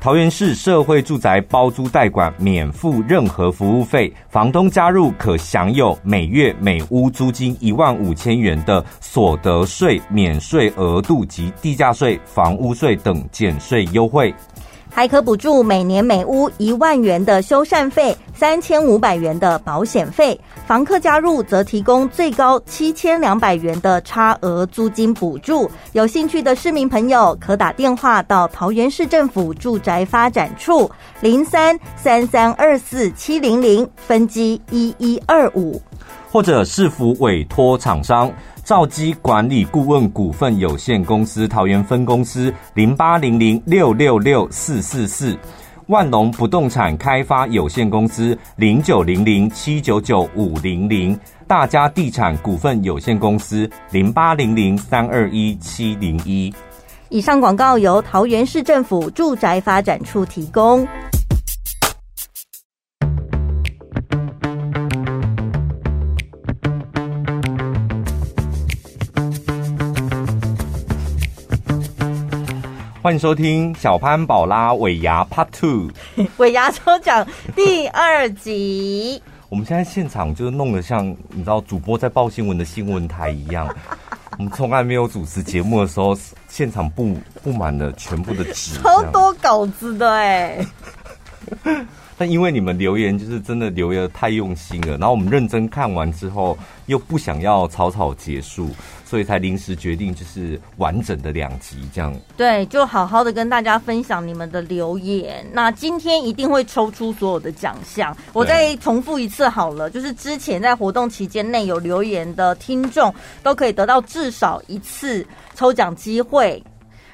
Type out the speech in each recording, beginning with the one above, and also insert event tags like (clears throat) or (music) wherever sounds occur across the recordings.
桃园市社会住宅包租代管免付任何服务费，房东加入可享有每月每屋租金一万五千元的所得税免税额度及地价税、房屋税等减税优惠。还可补助每年每屋一万元的修缮费，三千五百元的保险费。房客加入则提供最高七千两百元的差额租金补助。有兴趣的市民朋友可打电话到桃园市政府住宅发展处零三三三二四七零零分机一一二五，或者市府委托厂商。兆基管理顾问股份有限公司桃园分公司零八零零六六六四四四，万隆不动产开发有限公司零九零零七九九五零零，大家地产股份有限公司零八零零三二一七零一。以上广告由桃园市政府住宅发展处提供。欢迎收听小潘宝拉尾牙 Part Two，(laughs) 尾牙抽奖第二集。我们现在现场就是弄得像你知道主播在报新闻的新闻台一样。(laughs) 我们从来没有主持节目的时候，现场布布满了全部的纸，超多稿子的哎。(laughs) 但因为你们留言就是真的留言太用心了，然后我们认真看完之后，又不想要草草结束，所以才临时决定就是完整的两集这样。对，就好好的跟大家分享你们的留言。那今天一定会抽出所有的奖项。我再重复一次好了，就是之前在活动期间内有留言的听众，都可以得到至少一次抽奖机会。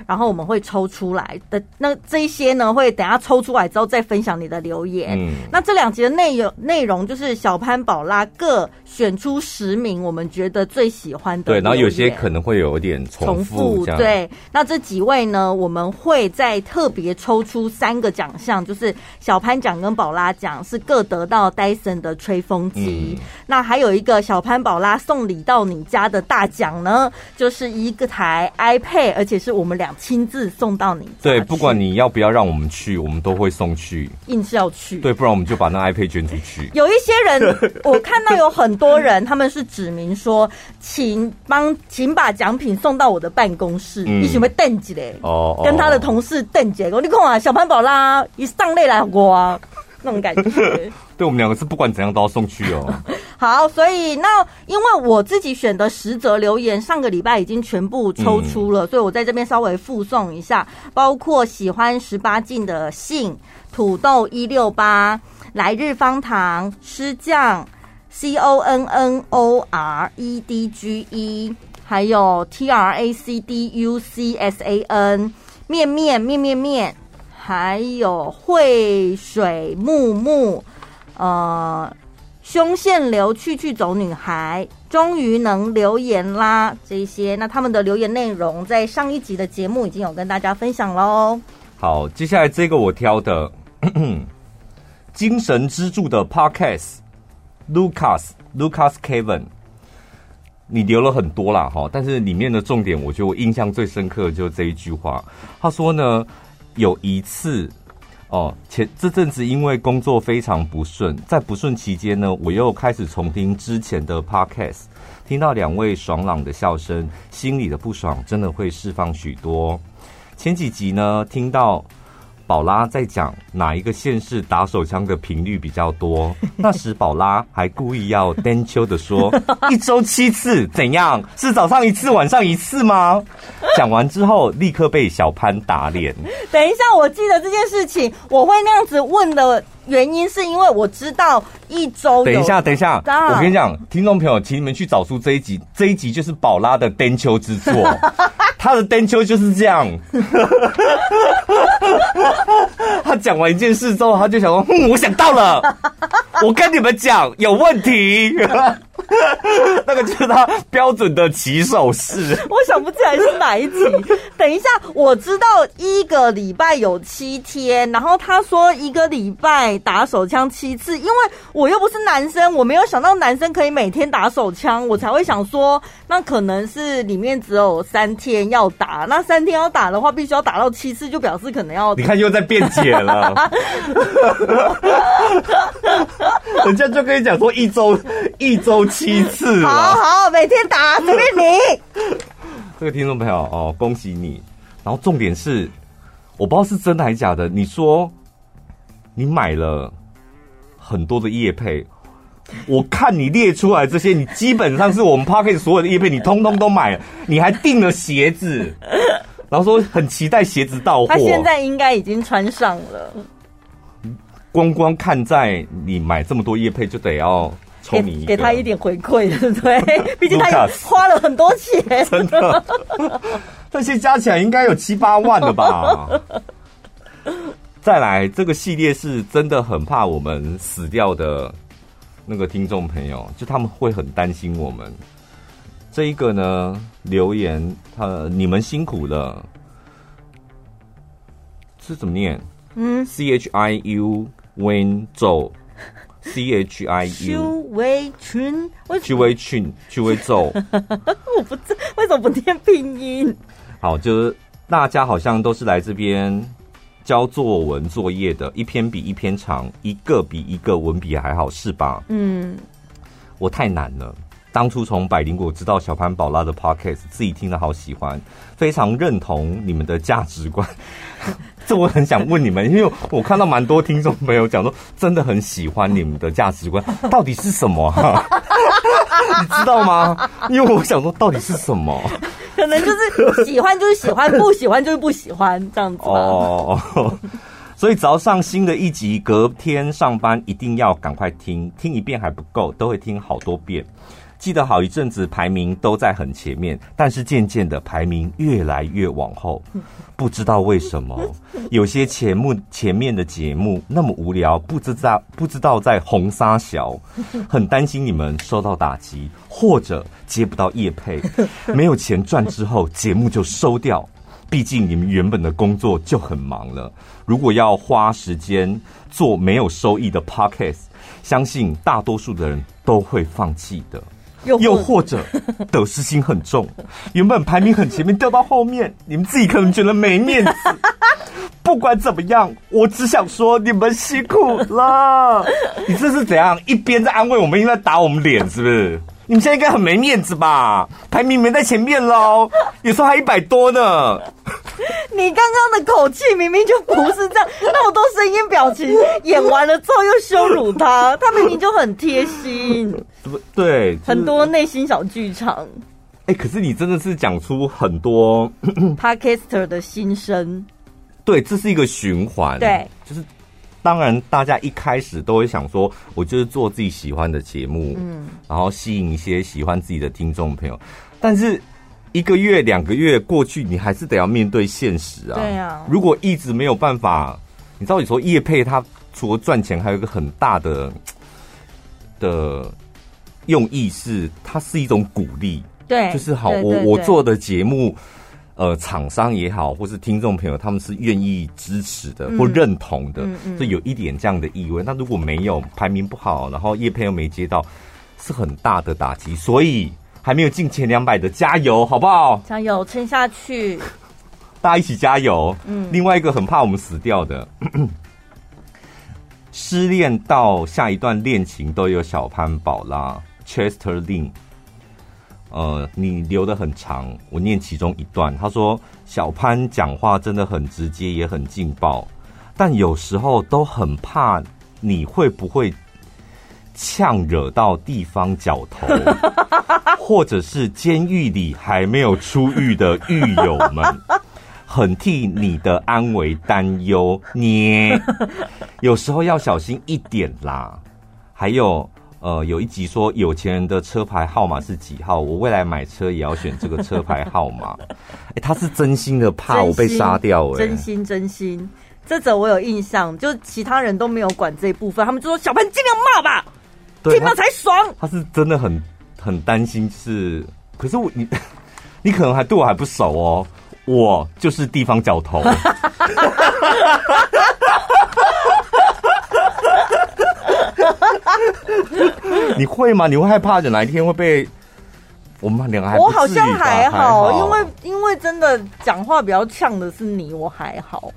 然后我们会抽出来的，那这一些呢，会等下抽出来之后再分享你的留言。嗯，那这两集的内容内容就是小潘宝拉各选出十名我们觉得最喜欢的。对，然后有些可能会有点重复。重复，对，那这几位呢，我们会再特别抽出三个奖项，就是小潘奖跟宝拉奖是各得到 Dyson 的吹风机。嗯，那还有一个小潘宝拉送礼到你家的大奖呢，就是一个台 iPad，而且是我们两。亲自送到你。对，不管你要不要让我们去，我们都会送去。硬是要去。对，不然我们就把那 iPad 捐出去。有一些人，(laughs) 我看到有很多人，他们是指明说，请帮，请把奖品送到我的办公室。嗯、你准备登记嘞？哦，跟他的同事登记。我你看啊，小潘宝拉一上泪来我啊，那种感觉。对，我们两个是不管怎样都要送去哦。(laughs) 好，所以那因为我自己选的十则留言，上个礼拜已经全部抽出了，嗯、所以我在这边稍微附送一下，包括喜欢十八禁的信、土豆一六八、来日方糖、师匠、C O N N O R E D G E，还有 T R A C D U C S A N 面面面面面，还有汇水木木，呃。胸腺流去去走女孩，终于能留言啦！这些，那他们的留言内容在上一集的节目已经有跟大家分享喽。好，接下来这个我挑的 (coughs) 精神支柱的 Podcast，Lucas Lucas Kevin，你留了很多啦哈，但是里面的重点，我觉得我印象最深刻的就是这一句话。他说呢，有一次。哦，前这阵子因为工作非常不顺，在不顺期间呢，我又开始重听之前的 podcast，听到两位爽朗的笑声，心里的不爽真的会释放许多。前几集呢，听到。宝拉在讲哪一个县市打手枪的频率比较多？(laughs) 那时宝拉还故意要单秋的说，(laughs) 一周七次，怎样？是早上一次，晚上一次吗？讲完之后，立刻被小潘打脸。(laughs) 等一下，我记得这件事情，我会那样子问的。原因是因为我知道一周。等一下，等一下，我跟你讲，听众朋友，请你们去找出这一集，这一集就是宝拉的颠秋之作，(laughs) 他的颠秋就是这样。(laughs) 他讲完一件事之后，他就想说：“嗯，我想到了，我跟你们讲，有问题。” (laughs) (laughs) 那个就是他标准的起手式。我想不起来是哪一集。等一下，我知道一个礼拜有七天，然后他说一个礼拜打手枪七次，因为我又不是男生，我没有想到男生可以每天打手枪，我才会想说，那可能是里面只有三天要打，那三天要打的话，必须要打到七次，就表示可能要。你看又在辩解了，(laughs) 人家就跟你讲说一周一周七次，好好每天打，随便你。(laughs) 这个听众朋友哦，恭喜你！然后重点是，我不知道是真的还是假的。你说你买了很多的叶配，我看你列出来这些，你基本上是我们 p a r k e t 所有的叶配，你通通都买了，你还订了鞋子，(laughs) 然后说很期待鞋子到货。他现在应该已经穿上了。光光看在你买这么多叶配，就得要。给给他一点回馈，对不对？(laughs) 毕竟他也花了很多钱，真的。(laughs) 这些加起来应该有七八万了吧？(laughs) 再来，这个系列是真的很怕我们死掉的那个听众朋友，就他们会很担心我们。这一个呢，留言，呃，你们辛苦了，是怎么念？嗯，C H I U Win 走。C H I U，邱维群，邱维群，邱维奏，(laughs) 我不知为什么不念拼音。好，就是大家好像都是来这边交作文作业的，一篇比一篇长，一个比一个文笔还好，是吧？嗯，我太难了。当初从百灵果知道小潘宝拉的 Podcast，自己听了好喜欢，非常认同你们的价值观。这我很想问你们，因为我看到蛮多听众朋友讲说，真的很喜欢你们的价值观，到底是什么？(laughs) 你知道吗？因为我想说，到底是什么？可能就是喜欢就是喜欢，不喜欢就是不喜欢这样子。哦，所以只要上新的一集，隔天上班一定要赶快听，听一遍还不够，都会听好多遍。记得好一阵子排名都在很前面，但是渐渐的排名越来越往后，不知道为什么，(laughs) 有些前目前面的节目那么无聊，不知道不知道在红沙小，(laughs) 很担心你们受到打击，或者接不到业配，(laughs) 没有钱赚之后节目就收掉，毕竟你们原本的工作就很忙了，如果要花时间做没有收益的 podcast，相信大多数的人都会放弃的。又或者得失心很重，原本排名很前面掉到后面，你们自己可能觉得没面子。(laughs) 不管怎么样，我只想说你们辛苦了。你这是怎样？一边在安慰我们，一边在打我们脸，是不是？你们现在应该很没面子吧？排名没在前面喽，有时候还一百多呢。(laughs) 你刚刚的口气明明就不是这样，那么多声音表情，演完了之后又羞辱他，他明明就很贴心。对，很多内心小剧场。哎、欸，可是你真的是讲出很多 (coughs) Podcaster 的心声。对，这是一个循环。对，就是。当然，大家一开始都会想说，我就是做自己喜欢的节目，嗯，然后吸引一些喜欢自己的听众朋友。但是一个月、两个月过去，你还是得要面对现实啊。对啊，如果一直没有办法，你知道，有时候业配它除了赚钱，还有一个很大的的用意是，它是一种鼓励。对，就是好，我我做的节目。呃，厂商也好，或是听众朋友，他们是愿意支持的或认同的，嗯嗯嗯、就有一点这样的意味。那如果没有排名不好，然后业配又没接到，是很大的打击。所以还没有进前两百的，加油，好不好？加油，撑下去！(laughs) 大家一起加油。嗯，另外一个很怕我们死掉的，(clears throat) 失恋到下一段恋情都有小潘宝拉，Chester Lin。呃，你留的很长，我念其中一段。他说：“小潘讲话真的很直接，也很劲爆，但有时候都很怕你会不会呛惹到地方角头，(laughs) 或者是监狱里还没有出狱的狱友们，很替你的安危担忧。你 (laughs) 有时候要小心一点啦。还有。”呃，有一集说有钱人的车牌号码是几号？我未来买车也要选这个车牌号码。(laughs) 哎、欸，他是真心的怕我被杀掉、欸，哎，真心真心。这则我有印象，就其他人都没有管这一部分，他们就说小潘尽量骂吧，听了才爽。他是真的很很担心是，可是我你你可能还对我还不熟哦，我就是地方角头。(laughs) 你会吗？你会害怕的哪一天会被我们两个还？我好像还好，还好因为因为真的讲话比较呛的是你，我还好。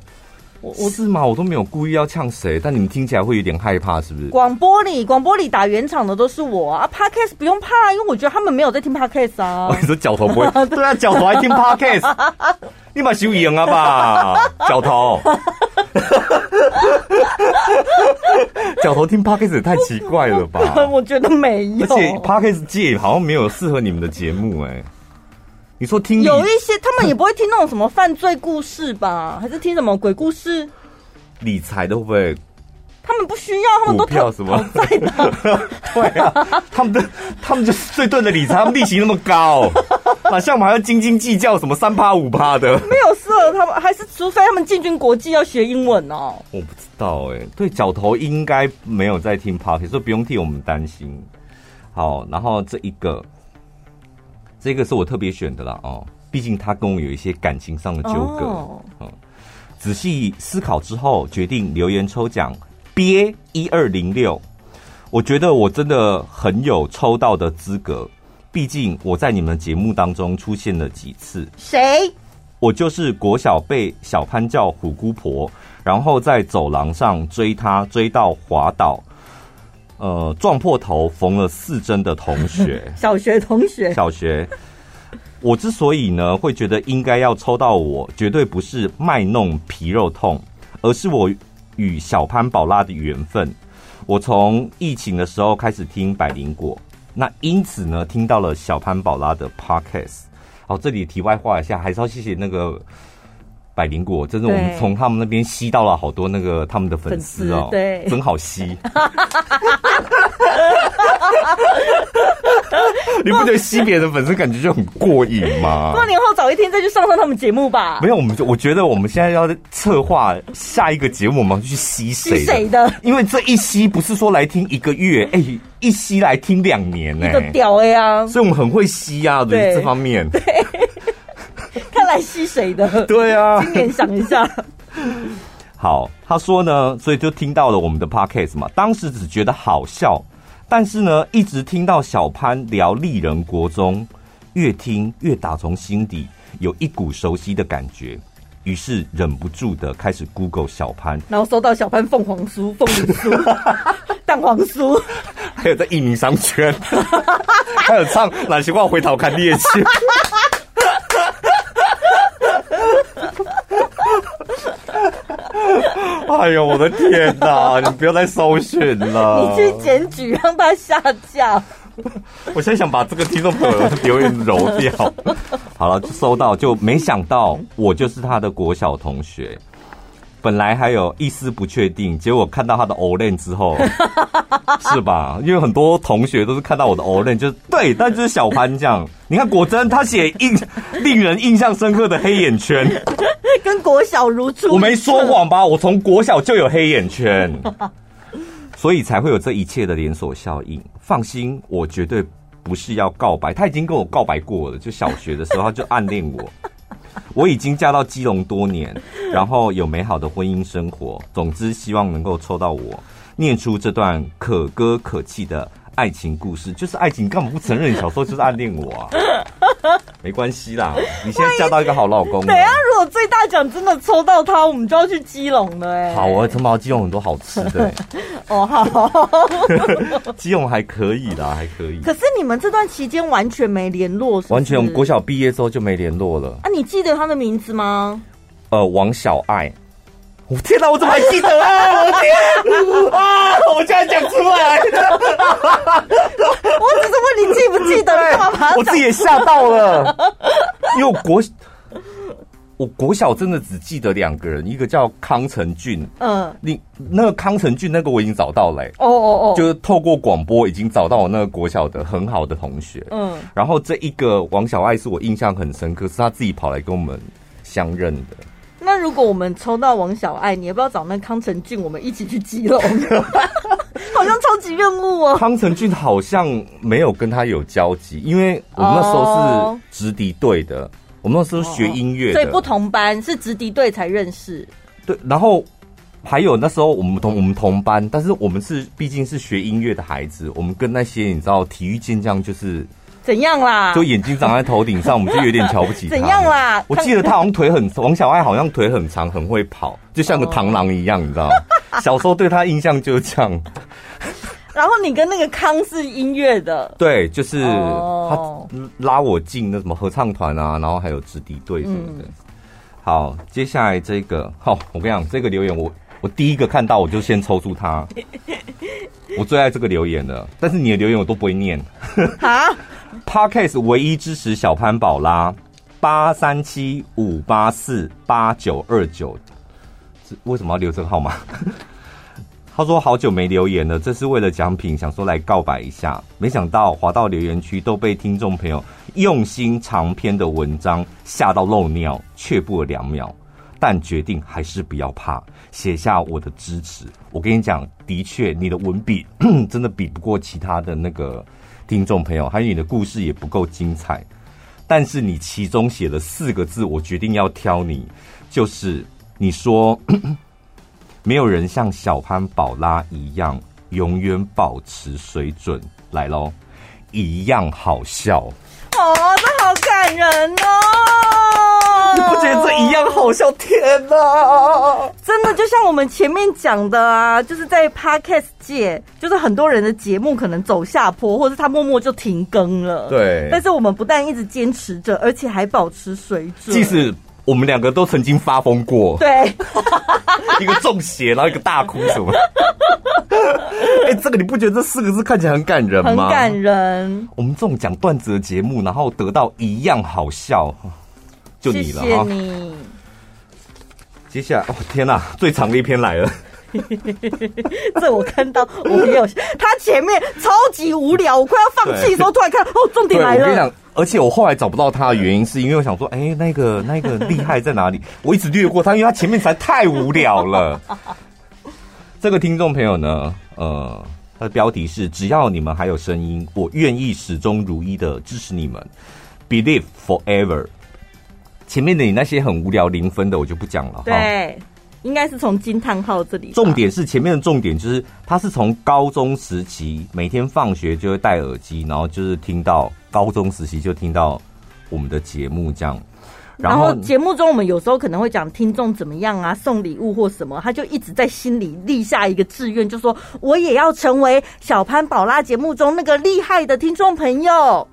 我我是吗？我都没有故意要呛谁，但你们听起来会有点害怕，是不是？广播里广播里打圆场的都是我啊，Podcast 不用怕，因为我觉得他们没有在听 Podcast 啊。(laughs) 我跟你说，脚头不会，(laughs) 对啊，脚头还听 (laughs) Podcast，你把修赢了吧，脚头。脚头听 Podcast 也太奇怪了吧？我觉得没有，而且 Podcast 界好像没有适合你们的节目哎、欸。你说听有一些，他们也不会听那种什么犯罪故事吧？(laughs) 还是听什么鬼故事？理财的会不会？他们不需要，他们都票什么？(laughs) 对啊，他们的他们就是最对的理财，他们利息那么高，(laughs) 哪像我们还要斤斤计较什么三趴五趴的？没有适合他们，还是除非他们进军国际要学英文哦。我不知道哎、欸，对，角头应该没有在听 Podcast，所以不用替我们担心。好，然后这一个。这个是我特别选的啦哦，毕竟他跟我有一些感情上的纠葛。哦、嗯，仔细思考之后，决定留言抽奖，憋一二零六。我觉得我真的很有抽到的资格，毕竟我在你们节目当中出现了几次。谁？我就是国小被小潘叫虎姑婆，然后在走廊上追他，追到滑倒。呃，撞破头缝了四针的同学，(laughs) 小学同学，小学。我之所以呢会觉得应该要抽到我，绝对不是卖弄皮肉痛，而是我与小潘宝拉的缘分。我从疫情的时候开始听百灵果，那因此呢听到了小潘宝拉的 podcast。好，这里题外话一下，还是要谢谢那个。百灵果，真的，我们从他们那边吸到了好多那个他们的粉丝哦，对，真好吸。(laughs) 你不觉得吸别人的粉丝感觉就很过瘾吗？过年后早一天再去上上他们节目吧。没有，我们就我觉得我们现在要策划下一个节目，我们要去吸谁谁的？因为这一吸不是说来听一个月，哎、欸，一吸来听两年呢、欸，一个屌呀！所以我们很会吸啊，对这方面。来吸谁的？对啊，今年想一下。好，他说呢，所以就听到了我们的 podcast 嘛。当时只觉得好笑，但是呢，一直听到小潘聊丽人国中，越听越打从心底有一股熟悉的感觉，于是忍不住的开始 Google 小潘，然后搜到小潘凤凰酥、凤梨酥、(laughs) 蛋黄酥，还有在一名商圈，还有唱哪些话回头看猎奇。(laughs) (laughs) 哎呦，我的天哪！(laughs) 你不要再搜寻了，你去检举让他下架。(laughs) 我现在想把这个听众朋友的留言揉掉。好了，就收到，就没想到我就是他的国小同学。本来还有一丝不确定，结果看到他的 Olen 之后，(laughs) 是吧？因为很多同学都是看到我的 Olen，就是对，但就是小潘这样。(laughs) 你看，果真他写印令人印象深刻的黑眼圈，(laughs) 跟国小如初。我没说谎吧？我从国小就有黑眼圈，所以才会有这一切的连锁效应。放心，我绝对不是要告白，他已经跟我告白过了，就小学的时候他就暗恋我。(laughs) 我已经嫁到基隆多年，然后有美好的婚姻生活。总之，希望能够抽到我，念出这段可歌可泣的爱情故事。就是爱情，你干嘛不承认？你小时候就是暗恋我啊？(laughs) 没关系啦，你现在嫁到一个好老公。对啊，如果最大奖真的抽到他，我们就要去基隆了哎。好，啊城堡基隆很多好吃的。(laughs) 哦，好，(laughs) 基隆还可以啦，还可以。可是你们这段期间完全没联络是是？完全，我们国小毕业之后就没联络了。啊，你记得他的名字吗？呃，王小爱。我天哪，我怎么还记得啊？我天啊！我竟然讲出来！我只是问你记不记得？干嘛把？我自己也吓到了，因为我国我国小真的只记得两个人，一个叫康成俊，嗯，你那个康成俊那个我已经找到了，欸，哦哦哦，就是透过广播已经找到我那个国小的很好的同学，嗯，然后这一个王小爱是我印象很深刻，是他自己跑来跟我们相认的。那如果我们抽到王小爱，你要不要找那康成俊，我们一起去基隆？(laughs) 好像超级任务哦。康成俊好像没有跟他有交集，因为我们那时候是直敌队的，哦、我们那时候学音乐，所以不同班是直敌队才认识。对，然后还有那时候我们同我们同班，但是我们是毕竟是学音乐的孩子，我们跟那些你知道体育健将就是。怎样啦？就眼睛长在头顶上，我们就有点瞧不起他。怎样啦？我记得他好像腿很，王小爱好像腿很长，很会跑，就像个螳螂一样，你知道吗？(laughs) 小时候对他印象就是这样。然后你跟那个康是音乐的，对，就是他拉我进那什么合唱团啊，然后还有直笛队什么的。好，接下来这个，好，我跟你讲，这个留言我我第一个看到我就先抽出他，(laughs) 我最爱这个留言了，但是你的留言我都不会念。啊。(laughs) Podcast 唯一支持小潘宝拉八三七五八四八九二九，为什么要留这个号码？(laughs) 他说好久没留言了，这是为了奖品，想说来告白一下。没想到滑到留言区都被听众朋友用心长篇的文章吓到漏尿，却步了两秒，但决定还是不要怕，写下我的支持。我跟你讲，的确你的文笔 (clears throat) 真的比不过其他的那个。听众朋友，还有你的故事也不够精彩，但是你其中写了四个字，我决定要挑你，就是你说没有人像小潘宝拉一样永远保持水准，来喽，一样好笑哦，这好感人哦。你不觉得这一样好笑？天哪！真的就像我们前面讲的啊，就是在 Podcast 界，就是很多人的节目可能走下坡，或者他默默就停更了。对。但是我们不但一直坚持着，而且还保持水准。即使我们两个都曾经发疯过。对。(laughs) 一个中邪，然后一个大哭什么？(laughs) 哎、欸，这个你不觉得这四个字看起来很感人吗？很感人。我们这种讲段子的节目，然后得到一样好笑。就你了哈！接下来，哦天哪，最长的一篇来了。(laughs) 这我看到，我没有。他前面超级无聊，我快要放弃的时候，(laughs) 突然看，哦，重点来了。我跟你讲，而且我后来找不到他的原因，是因为我想说，哎、欸，那个那个厉害在哪里？我一直略过他，因为他前面实在太无聊了。(laughs) 这个听众朋友呢，呃，他的标题是：只要你们还有声音，我愿意始终如一的支持你们，Believe forever。前面的你那些很无聊零分的我就不讲了。对，应该是从惊叹号这里。重点是前面的重点就是，他是从高中时期每天放学就会戴耳机，然后就是听到高中时期就听到我们的节目这样。然后节目中我们有时候可能会讲听众怎么样啊，送礼物或什么，他就一直在心里立下一个志愿，就说我也要成为小潘宝拉节目中那个厉害的听众朋友。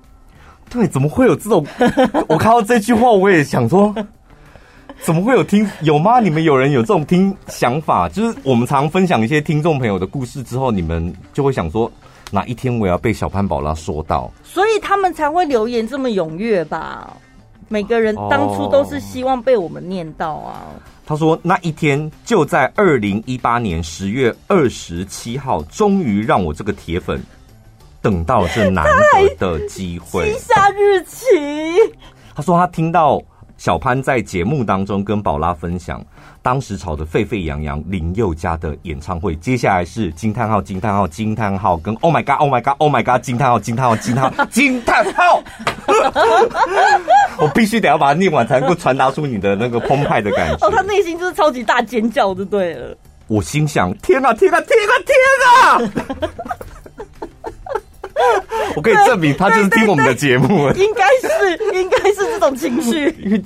对，怎么会有这种？(laughs) 我看到这句话，我也想说，怎么会有听？有吗？你们有人有这种听想法？就是我们常分享一些听众朋友的故事之后，你们就会想说，哪一天我要被小潘宝拉说到？所以他们才会留言这么踊跃吧？每个人当初都是希望被我们念到啊。哦、他说那一天就在二零一八年十月二十七号，终于让我这个铁粉。等到这难得的机会，记下日期。他说他听到小潘在节目当中跟宝拉分享当时吵得沸沸扬扬林宥嘉的演唱会，接下来是惊叹号惊叹号惊叹号跟 Oh my God Oh my God Oh my God 惊叹号惊叹号惊叹号 (laughs) 惊叹号。我必须得要把它念完，才能够传达出你的那个澎湃的感觉。哦，他内心就是超级大尖叫，就对了。我心想：天啊天啊天啊天啊！(laughs) 我可以证明他就是听我们的节目，应该是，(laughs) 应该是这种情绪。因为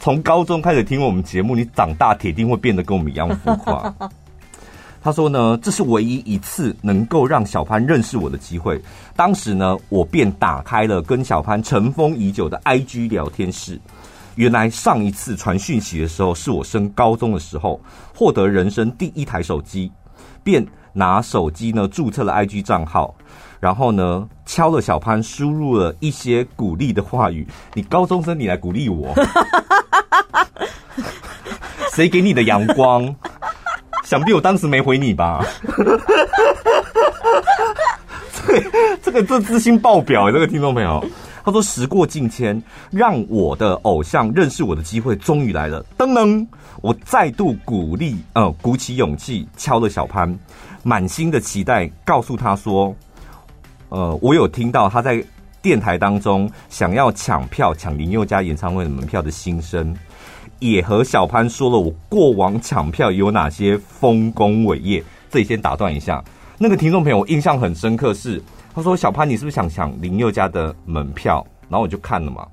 从高中开始听我们节目，你长大铁定会变得跟我们一样浮夸。(laughs) 他说呢，这是唯一一次能够让小潘认识我的机会。当时呢，我便打开了跟小潘尘封已久的 IG 聊天室。原来上一次传讯息的时候，是我升高中的时候，获得人生第一台手机，便拿手机呢注册了 IG 账号。然后呢，敲了小潘，输入了一些鼓励的话语。你高中生，你来鼓励我？(laughs) 谁给你的阳光？想必我当时没回你吧？对，(laughs) 这个这自信爆表，这个听众朋友，他说时过境迁，让我的偶像认识我的机会终于来了。噔噔，我再度鼓励，呃，鼓起勇气敲了小潘。满心的期待告诉他说：“呃，我有听到他在电台当中想要抢票抢林宥嘉演唱会的门票的心声，也和小潘说了我过往抢票有哪些丰功伟业。”这里先打断一下，那个听众朋友我印象很深刻是他说：“小潘，你是不是想抢林宥嘉的门票？”然后我就看了嘛，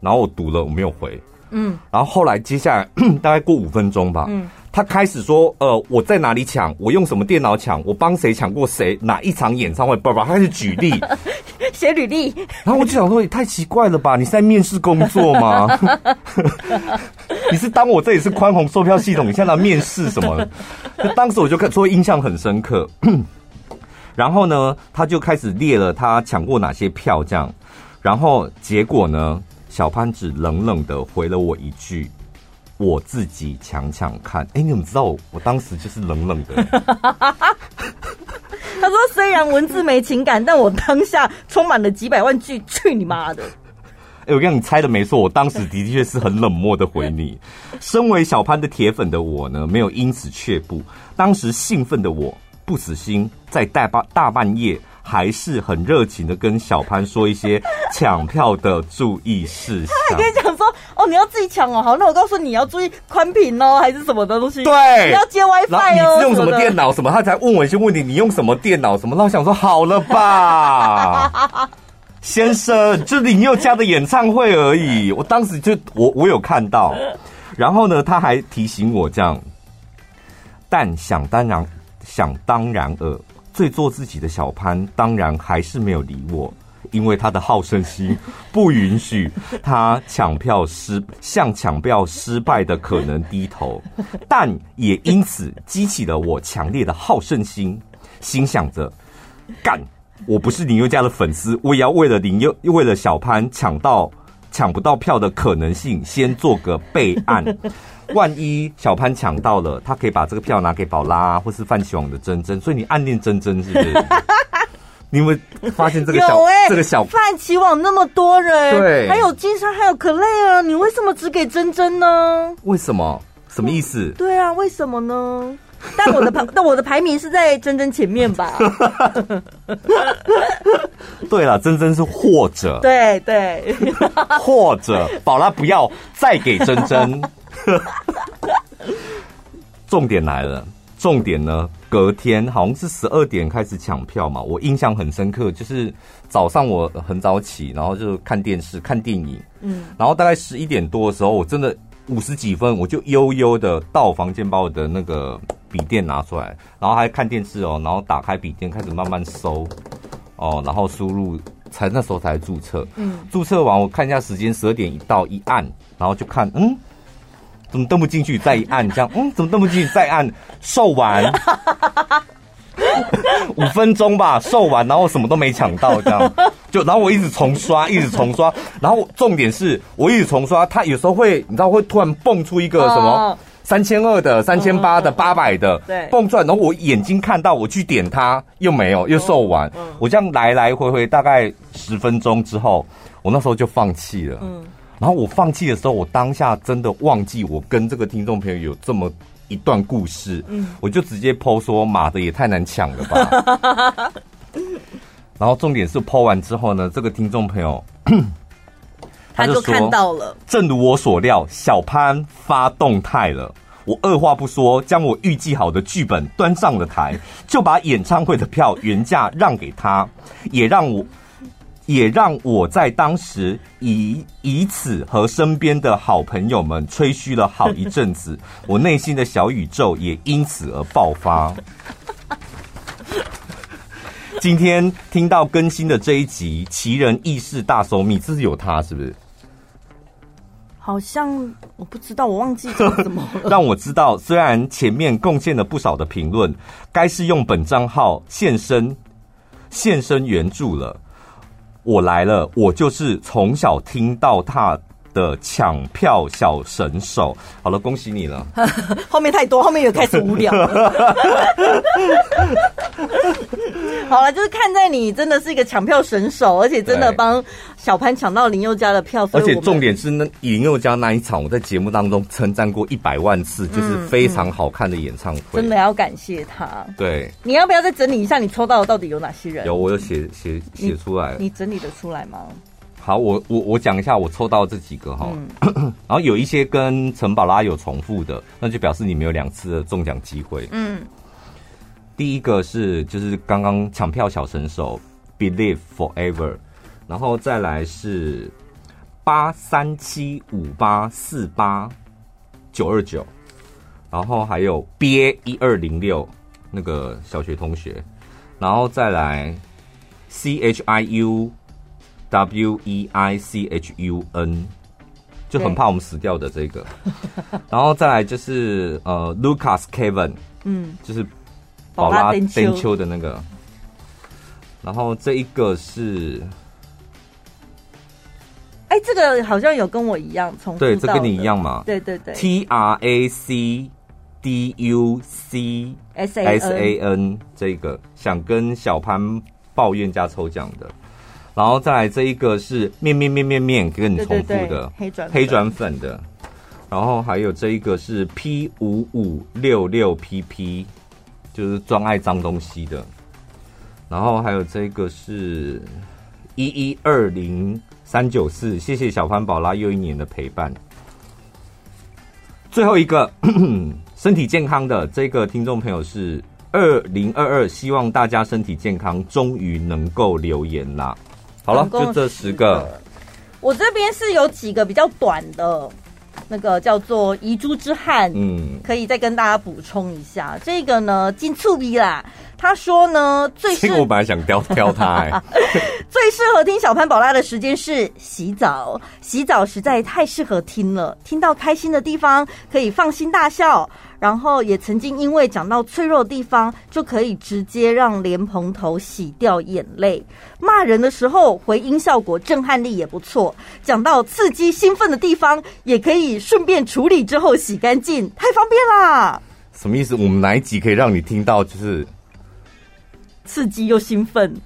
然后我读了，我没有回。嗯，然后后来接下来大概过五分钟吧，嗯，他开始说，呃，我在哪里抢，我用什么电脑抢，我帮谁抢过谁，哪一场演唱会，爸爸，他开始举例，(laughs) 写履历，然后我就想说，也太奇怪了吧，你是在面试工作吗？(laughs) 你是当我这里是宽宏售票系统，你现在来面试什么？当时我就看，所以印象很深刻。(clears throat) 然后呢，他就开始列了他抢过哪些票，这样，然后结果呢？小潘只冷冷的回了我一句：“我自己抢抢看。”哎，你怎么知道我？我当时就是冷冷的。(laughs) 他说：“虽然文字没情感，但我当下充满了几百万句去你妈的！”哎，我跟你猜的没错，我当时的确是很冷漠的回你。身为小潘的铁粉的我呢，没有因此却步。当时兴奋的我不死心，在大半大半夜。还是很热情的跟小潘说一些抢票的注意事项。他还跟你讲说：“哦，你要自己抢哦，好，那我告诉你，要注意宽频哦，(laughs) 还是什么的东西？对，你要接 WiFi 哦。你是用什么电脑？什么？他才问我一些问题。你用什么电脑？什么？那我想说，好了吧，(laughs) 先生，就林宥嘉的演唱会而已。我当时就我我有看到，然后呢，他还提醒我这样，但想当然，想当然尔。”最做自己的小潘，当然还是没有理我，因为他的好胜心不允许他抢票失向抢票失败的可能低头，但也因此激起了我强烈的好胜心，心想着干，我不是林宥嘉的粉丝，我也要为了林宥，为了小潘抢到抢不到票的可能性，先做个备案。万一小潘抢到了，他可以把这个票拿给宝拉或是泛起网的珍珍，所以你暗恋珍珍是不是？(laughs) 你有没有发现这个小、欸、这个小泛起网那么多人，对，还有金山，还有可蕾啊，你为什么只给珍珍呢？为什么？什么意思？对啊，为什么呢？但我的排，(laughs) 但我的排名是在珍珍前面吧？(laughs) 对了，珍珍是或者，对对，或者宝拉不要再给珍珍。(laughs) 重点来了，重点呢？隔天好像是十二点开始抢票嘛，我印象很深刻，就是早上我很早起，然后就看电视、看电影，嗯，然后大概十一点多的时候，我真的五十几分，我就悠悠的到房间把我的那个笔电拿出来，然后还看电视哦，然后打开笔电开始慢慢搜哦，然后输入，才那时候才注册，嗯，注册完我看一下时间，十二点一到一按，然后就看，嗯。怎么登不进去？再一按，这样，嗯，怎么登不进去？再按，售完。(laughs) 五分钟吧，售完，然后什么都没抢到，这样。就，然后我一直重刷，一直重刷，然后重点是我一直重刷，它有时候会，你知道会突然蹦出一个什么三千二的、三千八的、八百的，对，蹦出来，然后我眼睛看到，我去点它，又没有，又售完，我这样来来回回大概十分钟之后，我那时候就放弃了，嗯。然后我放弃的时候，我当下真的忘记我跟这个听众朋友有这么一段故事，嗯，我就直接 po 说：“马的，也太难抢了吧！” (laughs) 然后重点是 po 完之后呢，这个听众朋友 (coughs) 他就看到了，正如我所料，小潘发动态了。我二话不说，将我预计好的剧本端上了台，就把演唱会的票原价让给他，也让我。也让我在当时以以此和身边的好朋友们吹嘘了好一阵子，(laughs) 我内心的小宇宙也因此而爆发。今天听到更新的这一集《奇人异事大搜密》，这是有他是不是？好像我不知道，我忘记讲什么了。(laughs) 让我知道，虽然前面贡献了不少的评论，该是用本账号现身现身援助了。我来了，我就是从小听到大的抢票小神手。好了，恭喜你了。(laughs) 后面太多，后面又开始无聊了。(laughs) 好了，就是看在你真的是一个抢票神手，而且真的帮小潘抢到林宥嘉的票。而且重点是那林宥嘉那一场，我在节目当中称赞过一百万次，就是非常好看的演唱会。真的要感谢他。对，你要不要再整理一下你抽到的到底有哪些人？有，我有写写写出来。你整理的出来吗？好，我我我讲一下我抽到这几个哈，嗯、(coughs) 然后有一些跟陈宝拉有重复的，那就表示你们有两次的中奖机会。嗯，第一个是就是刚刚抢票小神手 Believe Forever，然后再来是八三七五八四八九二九，然后还有 BA 一二零六那个小学同学，然后再来 C H I U。W E I C H U N，就很怕我们死掉的这个，(laughs) 然后再来就是呃，Lucas Kevin，嗯，就是宝拉丁秋的那个，然后这一个是，哎，这个好像有跟我一样重复，对，这跟你一样嘛，对对对，T R A C D U C S A N，这个想跟小潘抱怨加抽奖的。然后再来这一个是面面面面面跟你重复的黑转黑转粉的，然后还有这一个是 P 五五六六 PP，就是专爱脏东西的，然后还有这个是一一二零三九四，谢谢小潘宝拉又一年的陪伴。最后一个 (clears throat) 身体健康的这个听众朋友是二零二二，希望大家身体健康，终于能够留言啦。好了，就这十个。我这边是有几个比较短的，那个叫做遗珠之憾，嗯，可以再跟大家补充一下。这个呢，金醋鼻啦，他说呢，最我本来想挑挑他、欸，(laughs) 最适合听小潘宝拉的时间是洗澡，洗澡实在太适合听了，听到开心的地方可以放心大笑。然后也曾经因为讲到脆弱的地方，就可以直接让莲蓬头洗掉眼泪。骂人的时候回音效果震撼力也不错。讲到刺激兴奋的地方，也可以顺便处理之后洗干净，太方便啦！什么意思？我们哪一集可以让你听到就是刺激又兴奋？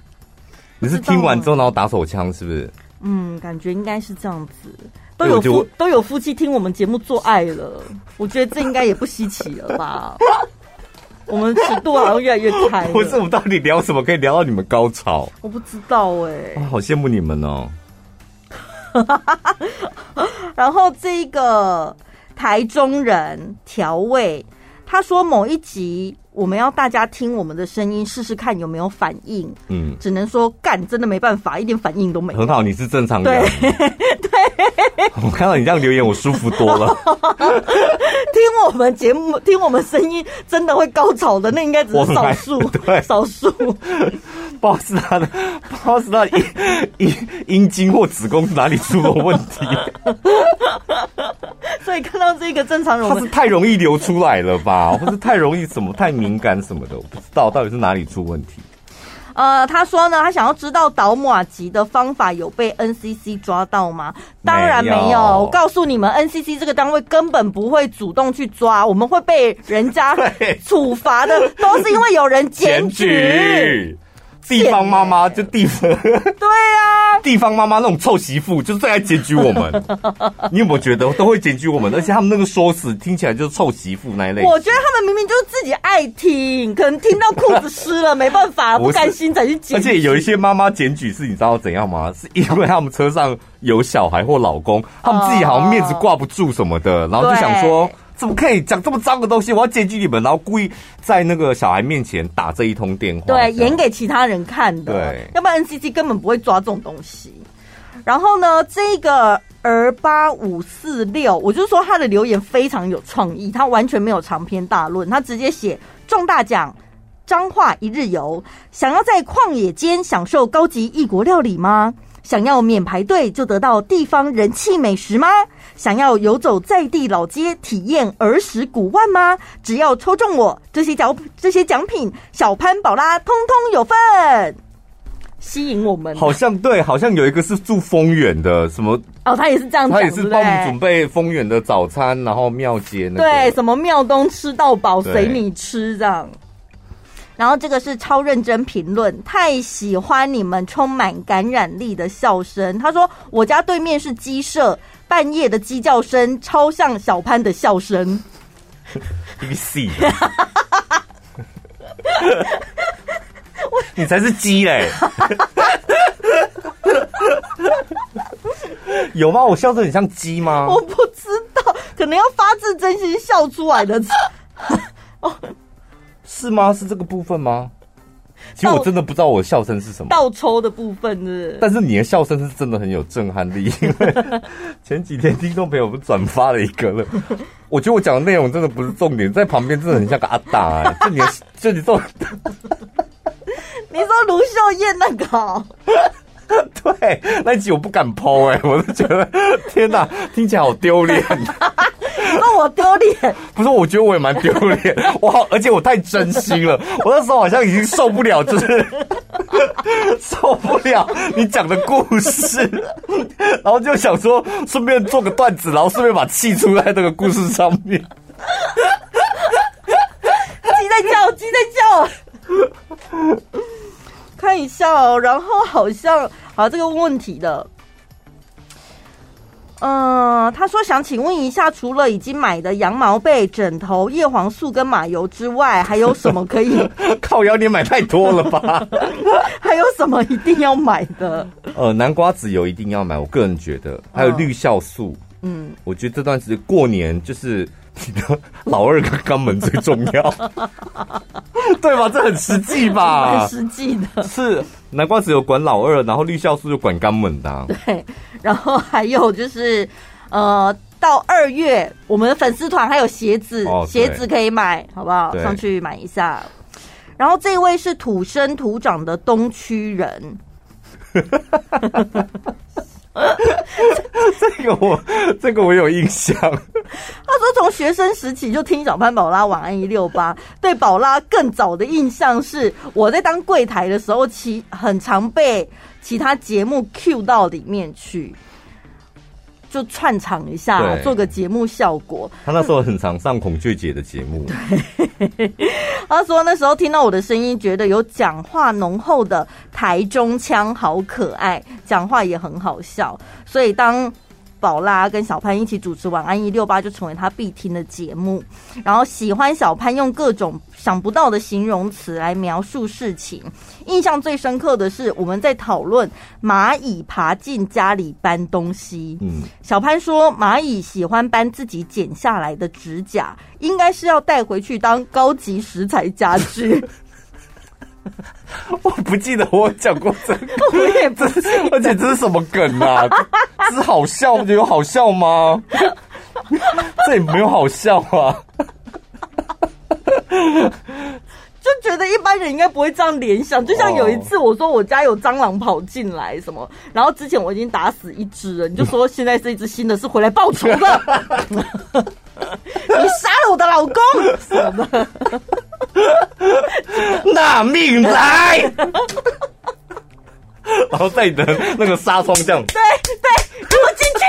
你是听完之后然后打手枪是不是？嗯，感觉应该是这样子。都有夫都有夫妻听我们节目做爱了，我觉得这应该也不稀奇了吧？(laughs) 我们尺度好像越来越开。不是，我们到底聊什么可以聊到你们高潮？我不知道哎、欸，好羡慕你们哦。(laughs) 然后这个台中人调味，他说某一集。我们要大家听我们的声音，试试看有没有反应。嗯，只能说干，真的没办法，一点反应都没有。很好，你是正常人。对，对 (laughs) 我看到你这样留言，我舒服多了。(laughs) 听我们节目，听我们声音，真的会高潮的，那应该只是少数。对，少数。(laughs) 不知道是他的，不知道是他阴阴阴茎或子宫哪里出了问题。所以看到这个正常人，他是太容易流出来了吧，或是太容易怎么太敏感什么的，我不知道到底是哪里出问题。呃，他说呢，他想要知道倒马吉的方法有被 NCC 抓到吗？当然没有。没有我告诉你们，NCC 这个单位根本不会主动去抓，我们会被人家 (laughs) 处罚的，(laughs) 都是因为有人检举。地方妈妈就地方，对啊，(laughs) 地方妈妈那种臭媳妇就是最爱检举我们。(laughs) 你有没有觉得都会检举我们？而且他们那个说辞听起来就是臭媳妇那一类。我觉得他们明明就是自己爱听，可能听到裤子湿了没办法，(laughs) 不甘心才去检举。而且有一些妈妈检举是你知道怎样吗？是因为他们车上有小孩或老公，他们自己好像面子挂不住什么的，然后就想说。怎么可以讲这么脏的东西？我要检举你们，然后故意在那个小孩面前打这一通电话，对，演给其他人看的。对，要不然 NCC 根本不会抓这种东西。然后呢，这个儿八五四六，我就说他的留言非常有创意，他完全没有长篇大论，他直接写中大奖，彰化一日游，想要在旷野间享受高级异国料理吗？想要免排队就得到地方人气美食吗？想要游走在地老街，体验儿时古玩吗？只要抽中我这些奖这些奖品，小潘宝拉通通有份，吸引我们。好像对，好像有一个是住丰原的，什么哦，他也是这样讲，他也是帮我们准备备丰原的早餐，然后庙街那个。对，什么庙东吃到饱，对随你吃这样。然后这个是超认真评论，太喜欢你们充满感染力的笑声。他说：“我家对面是鸡舍，半夜的鸡叫声超像小潘的笑声。(laughs) ”你死！你才是鸡嘞！(laughs) 有吗？我笑得很像鸡吗？我不知道，可能要发自真心笑出来的。是吗？是这个部分吗？其实我真的不知道我笑声是什么。倒抽的部分是，但是你的笑声是真的很有震撼力，因为 (laughs) 前几天听众朋友不转发了一个了。我觉得我讲的内容真的不是重点，在旁边真的很像个阿大哎、欸，就你的，就你这种，(laughs) 你说卢秀燕那个。对，那一集我不敢 po 哎、欸，我都觉得天哪，听起来好丢脸。(laughs) 那我丢脸？不是，我觉得我也蛮丢脸。(laughs) 我好，而且我太真心了，我那时候好像已经受不了，就是 (laughs) 受不了你讲的故事，然后就想说顺便做个段子，然后顺便把气出在这个故事上面。鸡在叫，鸡在叫。看一下哦，然后好像好这个问题的，嗯、呃，他说想请问一下，除了已经买的羊毛被、枕头、叶黄素跟马油之外，还有什么可以？(laughs) 靠腰，你买太多了吧？(laughs) 还有什么一定要买的？呃，南瓜籽油一定要买，我个人觉得，还有绿酵素。嗯，我觉得这段时间过年就是。你的老二跟肛门最重要，(laughs) 对吧？这很实际吧？很实际的，是南瓜籽油管老二，然后绿酵素就管肛门的、啊。对，然后还有就是，呃，到二月我们的粉丝团还有鞋子，哦、鞋子可以买，好不好？上去买一下。然后这位是土生土长的东区人。(laughs) (laughs) 这个我，这个我有印象。他说从学生时期就听小潘宝拉晚安一六八，对宝拉更早的印象是我在当柜台的时候，其很常被其他节目 cue 到里面去。就串场一下，做个节目效果。他那时候很常上孔雀姐的节目。对，(laughs) 他说那时候听到我的声音，觉得有讲话浓厚的台中腔，好可爱，讲话也很好笑。所以当宝拉跟小潘一起主持《晚安一六八》，就成为他必听的节目。然后喜欢小潘用各种想不到的形容词来描述事情。印象最深刻的是我们在讨论蚂蚁爬进家里搬东西。嗯，小潘说蚂蚁喜欢搬自己剪下来的指甲，应该是要带回去当高级食材家具。(laughs) (laughs) 我不记得我讲过这个，我也不记得，而且这是什么梗啊？这是好笑，有好笑吗？(laughs) 这也没有好笑啊！就觉得一般人应该不会这样联想。就像有一次我说我家有蟑螂跑进来什么，然后之前我已经打死一只了，你就说现在是一只新的，是回来报仇的。(laughs) 你杀了我的老公什么的？(laughs) 拿命来！(laughs) 然后在你的那个纱窗这样，对对，给我进去！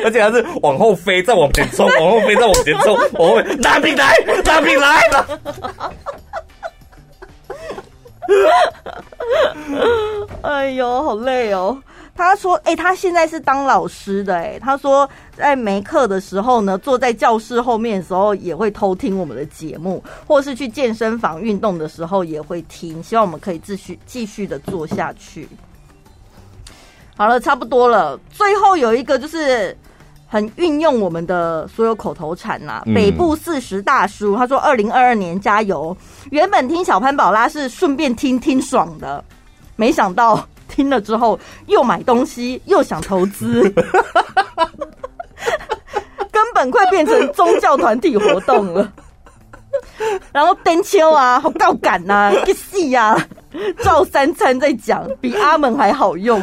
(laughs) 而且还是往后飞，再往前冲，往后飞，再往前冲，往后飞，拿命来，拿命来！哎呦，好累哦。他说：“哎、欸，他现在是当老师的。哎，他说在没课的时候呢，坐在教室后面的时候也会偷听我们的节目，或是去健身房运动的时候也会听。希望我们可以继续继续的做下去。好了，差不多了。最后有一个就是很运用我们的所有口头禅呐、啊。嗯、北部四十大叔他说：二零二二年加油。原本听小潘宝拉是顺便听听爽的，没想到。”听了之后，又买东西，又想投资，(laughs) 根本快变成宗教团体活动了。然后登秋啊，好高感呐、啊，一戏呀，照三餐在讲，比阿门还好用。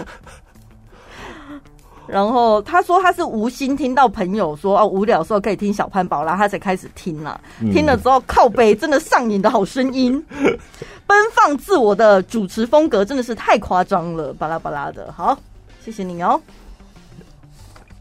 然后他说他是无心听到朋友说哦，无聊的时候可以听小潘宝拉，他才开始听了、啊。嗯、听了之后靠北，真的上瘾的好声音，(laughs) 奔放自我的主持风格真的是太夸张了，巴拉巴拉的。好，谢谢你哦。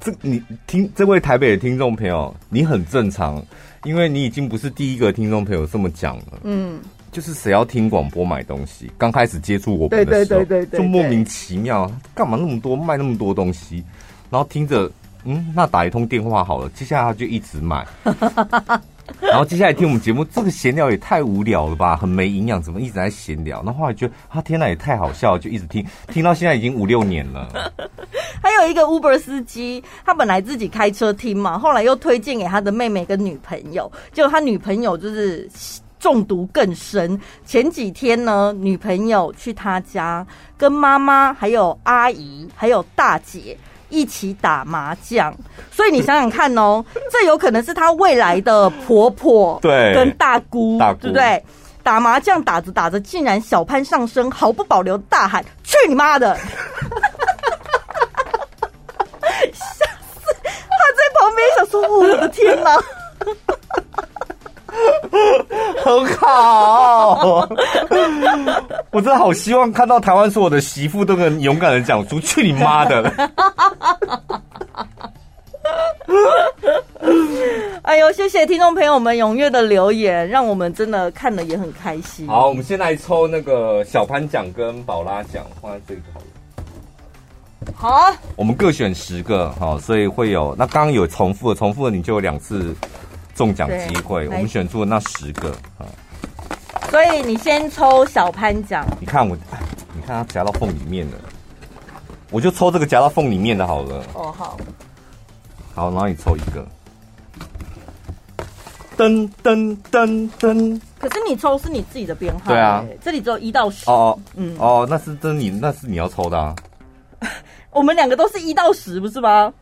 这你听这位台北的听众朋友，你很正常，因为你已经不是第一个听众朋友这么讲了。嗯，就是谁要听广播买东西，刚开始接触我们的时候，对对对对对，就莫名其妙，干嘛那么多卖那么多东西，然后听着，嗯，那打一通电话好了，接下来他就一直买。(laughs) 然后接下来听我们节目，这个闲聊也太无聊了吧，很没营养，怎么一直在闲聊？那后，后来觉得啊，天哪，也太好笑了，就一直听，听到现在已经五六年了。(laughs) 还有一个 Uber 司机，他本来自己开车听嘛，后来又推荐给他的妹妹跟女朋友，结果他女朋友就是中毒更深。前几天呢，女朋友去他家，跟妈妈、还有阿姨、还有大姐。一起打麻将，所以你想想看哦，(laughs) 这有可能是他未来的婆婆对跟大姑，大姑对不对？打麻将打着打着，竟然小潘上身，毫不保留大喊：“去你妈的！” (laughs) 吓死！他在旁边想说：“我的天哪！” (laughs) (laughs) 很好，我真的好希望看到台湾所有的媳妇都能勇敢的讲出“去你妈的”。(laughs) 哎呦，谢谢听众朋友们踊跃的留言，让我们真的看了也很开心。好，我们先来抽那个小潘奖跟宝拉奖，放在这里好了。好啊，我们各选十个，好，所以会有那刚刚有重复的，重复的你就有两次。中奖机会，我们选出了那十个啊。所以你先抽小潘奖。你看我，你看它夹到缝里面了，我就抽这个夹到缝里面的好了。哦，好。好，然后你抽一个。噔噔噔噔。可是你抽是你自己的编号。对啊。这里只有一到十。哦，嗯，哦，那是真你，那是你要抽的啊。(laughs) 我们两个都是一到十，不是吗？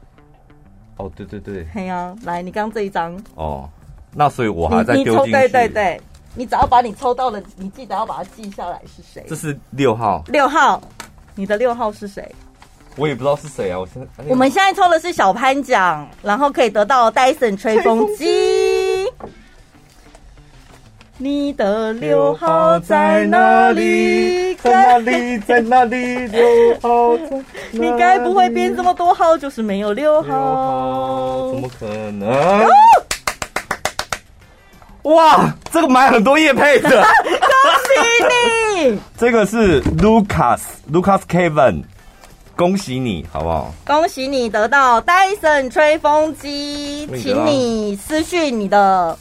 哦，对对对，嘿呀、啊，来，你刚刚这一张哦，那所以我还在丢进去。对对对，你只要把你抽到的，你记得要把它记下来是谁。这是六号，六号，你的六号是谁？我也不知道是谁啊，我现在。我们现在抽的是小潘奖，然后可以得到戴森吹风机。你的六号在哪里？在哪里？在哪里？六号在？你该不会编这么多号就是没有六号？怎么可能？哇，这个买很多叶配的，恭喜你！(laughs) 这个是 Lucas Lucas Kevin，恭喜你好不好？恭喜你得到戴森吹风机，请你私讯你的。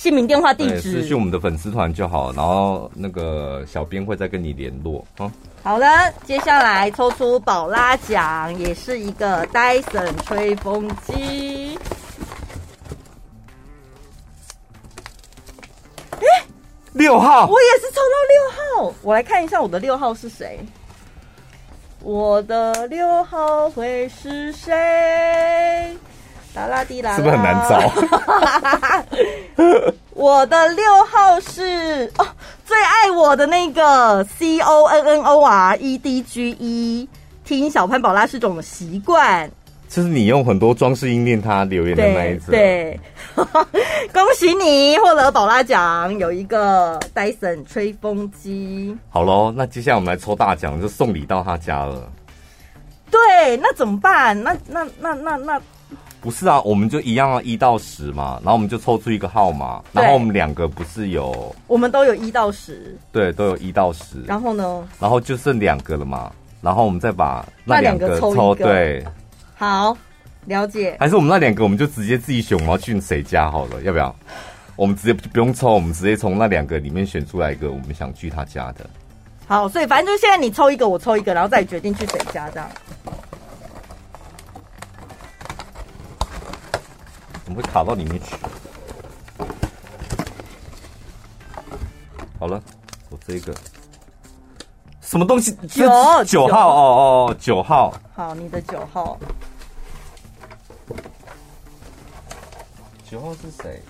姓名、电话、地址，私讯我们的粉丝团就好，然后那个小编会再跟你联络。嗯，好的，接下来抽出宝拉奖，也是一个戴森吹风机。哎，六号，我也是抽到六号。我来看一下我的六号是谁。我的六号会是谁？啦啦滴啦，是不是很难找？(laughs) 我的六号是哦，最爱我的那个 C O N N O R E D G E，听小潘宝拉是种习惯。就是你用很多装饰音念他留言的那一次。对，对 (laughs) 恭喜你获得宝拉奖，有一个戴森吹风机。好喽，那接下来我们来抽大奖，就送礼到他家了。对，那怎么办？那那那那那。不是啊，我们就一样啊，一到十嘛，然后我们就抽出一个号码，然后我们两个不是有，我们都有一到十，对，都有一到十，然后呢，然后就剩两个了嘛，然后我们再把那两个抽，抽对，好，了解，还是我们那两个我们就直接自己选，我们要去谁家好了，要不要？我们直接不用抽，我们直接从那两个里面选出来一个我们想去他家的。好，所以反正就是现在你抽一个，我抽一个，然后再决定去谁家这样。怎么会卡到里面去？好了，我这个什么东西？九九号哦哦，九号。好，你的九号。九号是谁？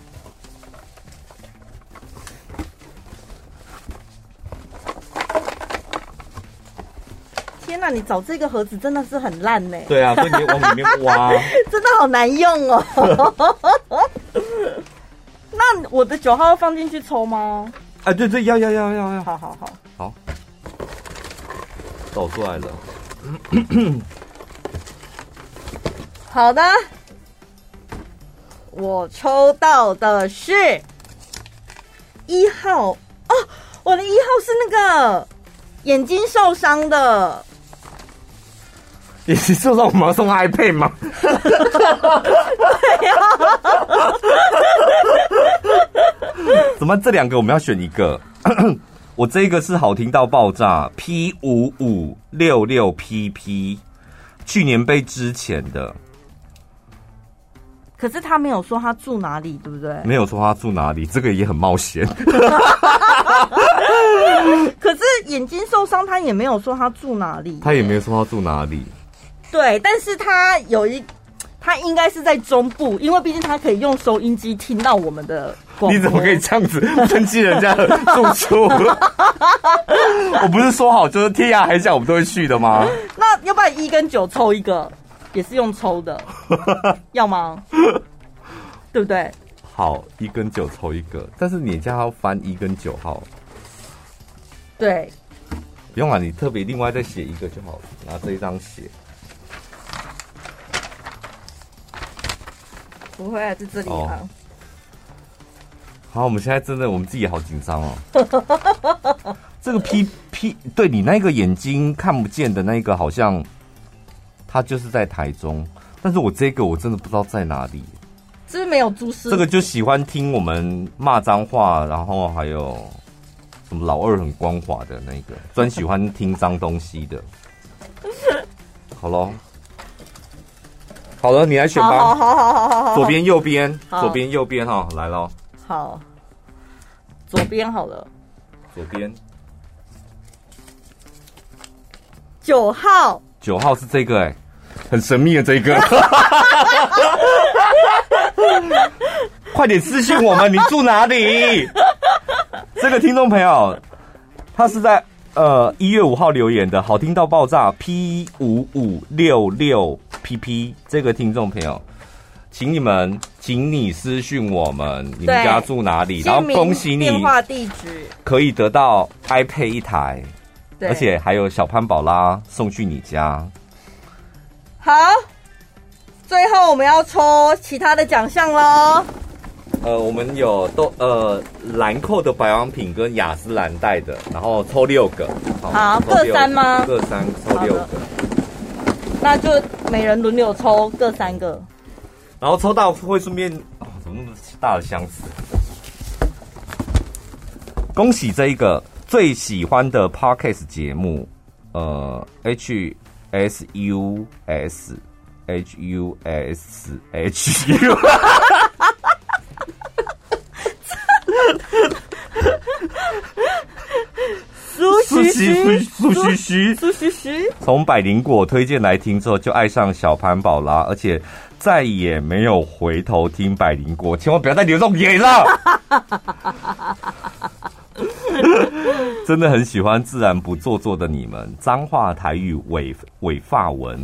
天哪，你找这个盒子真的是很烂呢。对啊，所以你往里面挖，(laughs) 真的好难用哦。(laughs) 那我的九号要放进去抽吗？哎，对对，要要要要要。好好好，好，找出来了。(coughs) 好的，我抽到的是一号哦，我的一号是那个眼睛受伤的。眼睛受伤，我们要送 iPad 吗？对呀。(laughs) 怎么这两个我们要选一个？(clears throat) 我这个是好听到爆炸，P 五五六六 PP，去年被之前的。可是他没有说他住哪里，对不对？没有说他住哪里，这个也很冒险。(laughs) 可是眼睛受伤，他也没有说他住哪里，他也没有说他住哪里。对，但是他有一，他应该是在中部，因为毕竟他可以用收音机听到我们的。你怎么可以这样子 (laughs) 分析人家的住处？(laughs) 我不是说好就是天涯海角我们都会去的吗？那要不然一跟九抽一个？也是用抽的，(laughs) 要吗？对不对？好，一跟九抽一个，但是你家要翻一跟九号。对，不用啊，你特别另外再写一个就好了，拿这一张写。不会啊，在这里啊。哦。好，我们现在真的，我们自己好紧张哦。(laughs) 这个 P P，对你那个眼睛看不见的那个，好像。他就是在台中，但是我这个我真的不知道在哪里，是不是没有蛛丝？这个就喜欢听我们骂脏话，然后还有什么老二很光滑的那个，专喜欢听脏东西的。好喽，好了，你来选吧。好好好好好好，左边右边，左边右边哈，来喽。好，左边好了。左边。九号。九号是这个哎、欸，很神秘的这个，(laughs) 快点私信我们，你住哪里？这个听众朋友，他是在呃一月五号留言的，好听到爆炸，P 五五六六 PP，这个听众朋友，请你们，请你私信我们，你们家住哪里？然后恭喜你，电话地址可以得到 iPad 一台。而且还有小潘宝拉送去你家。好，最后我们要抽其他的奖项喽。呃，我们有都呃兰蔻的保养品跟雅诗兰黛的，然后抽六个。好，好各三吗？各三，抽六个。那就每人轮流抽各三个。然后抽到会顺便哦，怎么那么大的箱子？恭喜这一个。最喜欢的 Podcast 节目，呃，H S U S H U S H U，(laughs) 苏西苏苏西西苏西西，从百灵果推荐来听之后，就爱上小潘宝拉，而且再也没有回头听百灵果，千万不要再流这种眼泪了。(laughs) 真的很喜欢自然不做作的你们，脏话台语伪伪发文，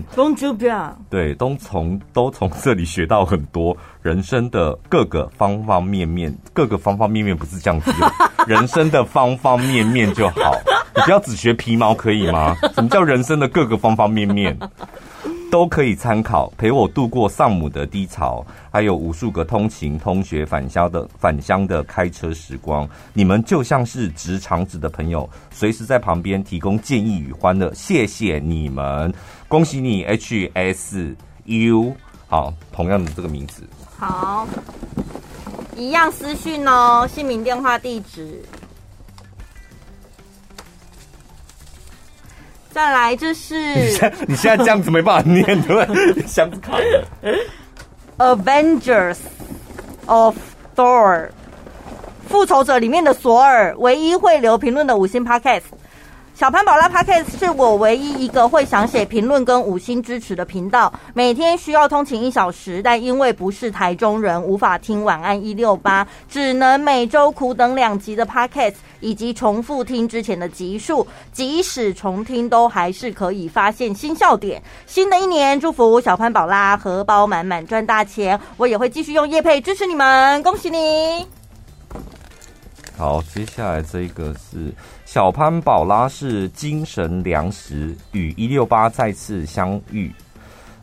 对，都从都从这里学到很多人生的各个方方面面，各个方方面面不是这样子，(laughs) 人生的方方面面就好，你不要只学皮毛可以吗？什么叫人生的各个方方面面？都可以参考，陪我度过丧母的低潮，还有无数个通勤、通学、返乡的返乡的开车时光。你们就像是直肠子的朋友，随时在旁边提供建议与欢乐。谢谢你们，恭喜你 H S U。好，同样的这个名字，好，一样私讯哦，姓名、电话、地址。再来就是，你现在你现在这样子没办法念，对不对？想不开了。Avengers of Thor，复仇者里面的索尔，唯一会留评论的五星 Podcast。小潘宝拉 Podcast 是我唯一一个会想写评论跟五星支持的频道。每天需要通勤一小时，但因为不是台中人，无法听晚安一六八，只能每周苦等两集的 Podcast，以及重复听之前的集数。即使重听，都还是可以发现新笑点。新的一年，祝福小潘宝拉荷包满满赚大钱。我也会继续用叶配支持你们，恭喜你！好，接下来这一个是小潘宝拉是精神粮食，与一六八再次相遇。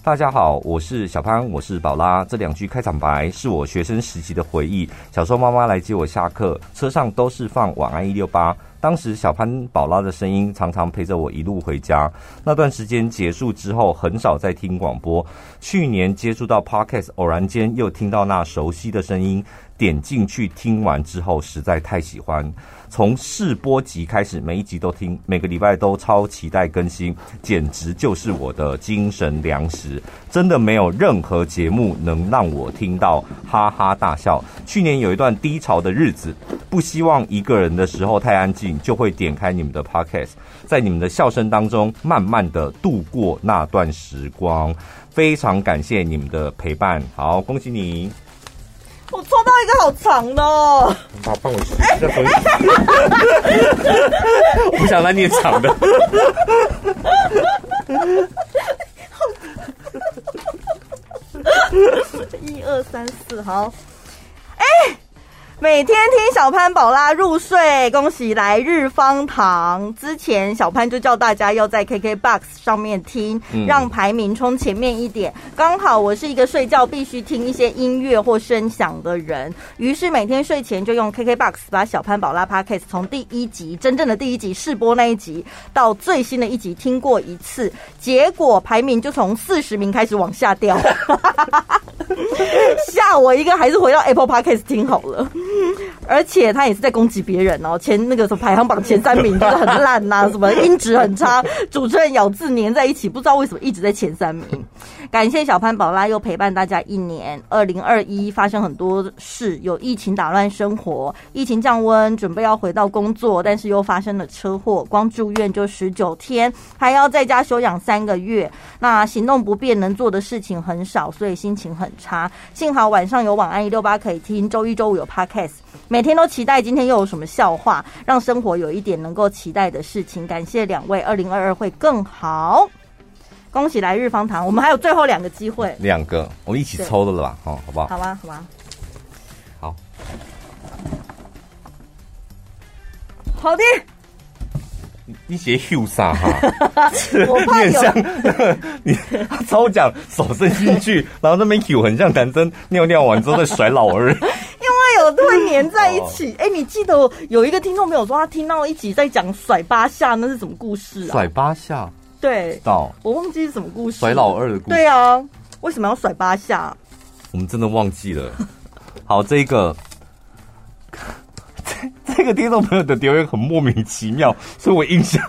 大家好，我是小潘，我是宝拉。这两句开场白是我学生时期的回忆。小时候妈妈来接我下课，车上都是放晚安一六八。当时小潘宝拉的声音常常陪着我一路回家。那段时间结束之后，很少再听广播。去年接触到 Podcast，偶然间又听到那熟悉的声音，点进去听完之后，实在太喜欢。从试播集开始，每一集都听，每个礼拜都超期待更新，简直就是我的精神粮食。真的没有任何节目能让我听到哈哈大笑。去年有一段低潮的日子，不希望一个人的时候太安静，就会点开你们的 Podcast，在你们的笑声当中，慢慢的度过那段时光。非常感谢你们的陪伴，好，恭喜你。我抽到一个好长的，哦，好，帮我试一下，我不想来你长的。一二三四，好，哎。每天听小潘宝拉入睡，恭喜来日方长。之前小潘就叫大家要在 KKBOX 上面听，让排名冲前面一点。刚好我是一个睡觉必须听一些音乐或声响的人，于是每天睡前就用 KKBOX 把小潘宝拉 Podcast 从第一集真正的第一集试播那一集到最新的一集听过一次，结果排名就从四十名开始往下掉。(laughs) 吓我一个，还是回到 Apple Podcast 听好了。而且他也是在攻击别人哦，前那个什么排行榜前三名就是很烂呐、什么音质很差，主持人咬字粘在一起，不知道为什么一直在前三名。感谢小潘宝拉又陪伴大家一年。二零二一发生很多事，有疫情打乱生活，疫情降温，准备要回到工作，但是又发生了车祸，光住院就十九天，还要在家休养三个月。那行动不便，能做的事情很少，所以心情很差。幸好晚上有晚安一六八可以听，周一周五有 Podcast。每天都期待今天又有什么笑话，让生活有一点能够期待的事情。感谢两位，二零二二会更好。恭喜来日方长，我们还有最后两个机会，两个我们一起抽的了吧？哦，好不好？好吧，好吧。好，好的。你写 Hugh 啥哈？(laughs) 我怕有 (laughs) 你很像 (laughs) 你抽奖手伸进去，然后那边 Hugh 很像男生尿尿完之后在甩老二，因为有都会粘在一起。哎、哦欸，你记得有一个听众朋友说他听到一起在讲甩八下，那是什么故事啊？甩八下？对，到我忘记是什么故事。甩老二的故事。对啊，为什么要甩八下？我们真的忘记了。(laughs) 好，这一个。(laughs) 这个听众朋友的留言很莫名其妙，所以我印象